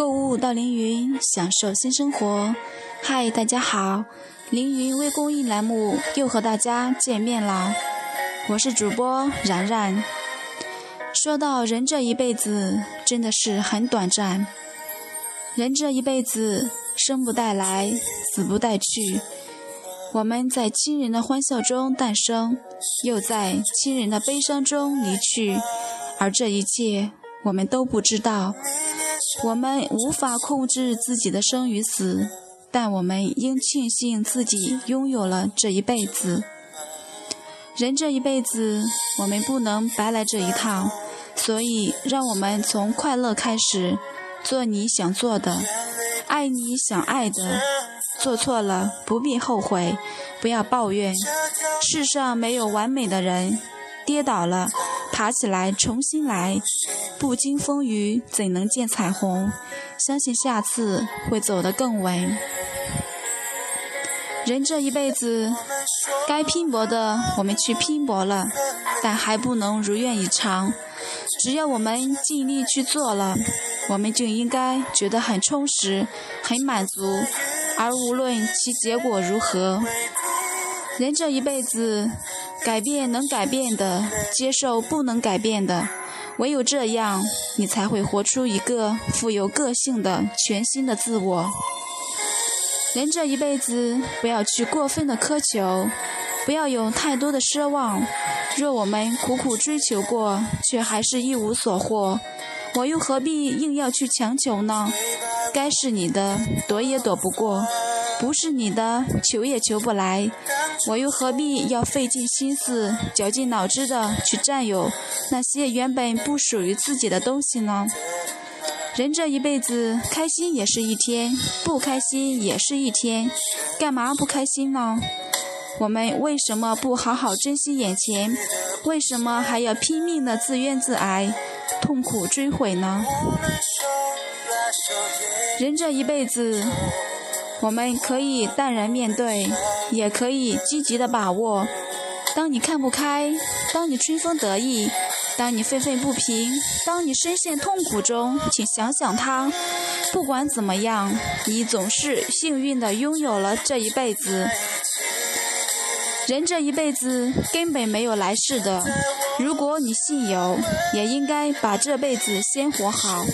购物到凌云，享受新生活。嗨，大家好，凌云微公益栏目又和大家见面了，我是主播然然。说到人这一辈子，真的是很短暂。人这一辈子，生不带来，死不带去。我们在亲人的欢笑中诞生，又在亲人的悲伤中离去，而这一切我们都不知道。我们无法控制自己的生与死，但我们应庆幸自己拥有了这一辈子。人这一辈子，我们不能白来这一趟，所以让我们从快乐开始，做你想做的，爱你想爱的。做错了不必后悔，不要抱怨。世上没有完美的人，跌倒了，爬起来重新来。不经风雨怎能见彩虹？相信下次会走得更稳。人这一辈子，该拼搏的我们去拼搏了，但还不能如愿以偿。只要我们尽力去做了，我们就应该觉得很充实、很满足。而无论其结果如何，人这一辈子，改变能改变的，接受不能改变的，唯有这样，你才会活出一个富有个性的全新的自我。人这一辈子，不要去过分的苛求，不要有太多的奢望。若我们苦苦追求过，却还是一无所获，我又何必硬要去强求呢？该是你的，躲也躲不过；不是你的，求也求不来。我又何必要费尽心思、绞尽脑汁的去占有那些原本不属于自己的东西呢？人这一辈子，开心也是一天，不开心也是一天，干嘛不开心呢？我们为什么不好好珍惜眼前？为什么还要拼命的自怨自艾、痛苦追悔呢？人这一辈子，我们可以淡然面对，也可以积极的把握。当你看不开，当你春风得意，当你愤愤不平，当你深陷痛苦中，请想想他。不管怎么样，你总是幸运的拥有了这一辈子。人这一辈子根本没有来世的。如果你信有，也应该把这辈子先活好。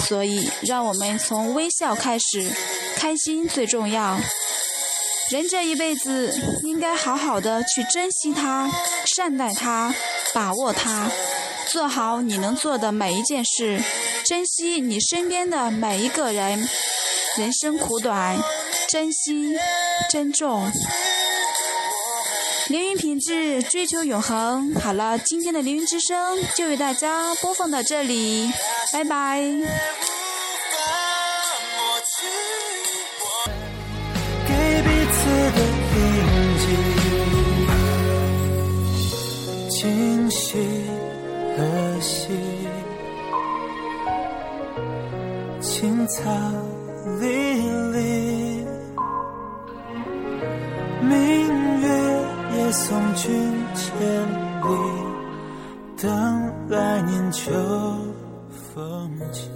所以，让我们从微笑开始，开心最重要。人这一辈子，应该好好的去珍惜它，善待它，把握它，做好你能做的每一件事，珍惜你身边的每一个人。人生苦短，珍惜，珍重。凌云品质，追求永恒。好了，今天的凌云之声就为大家播放到这里，拜拜。今夕何夕，青草离离，明月也。送君千里，等来年秋风起。